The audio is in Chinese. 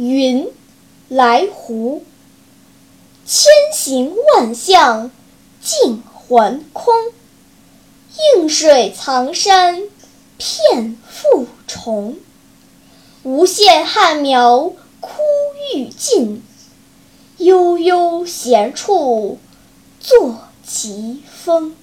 云来湖，千形万象尽还空。映水藏山片复重，无限旱苗枯欲尽。悠悠闲处作奇峰。